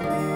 Música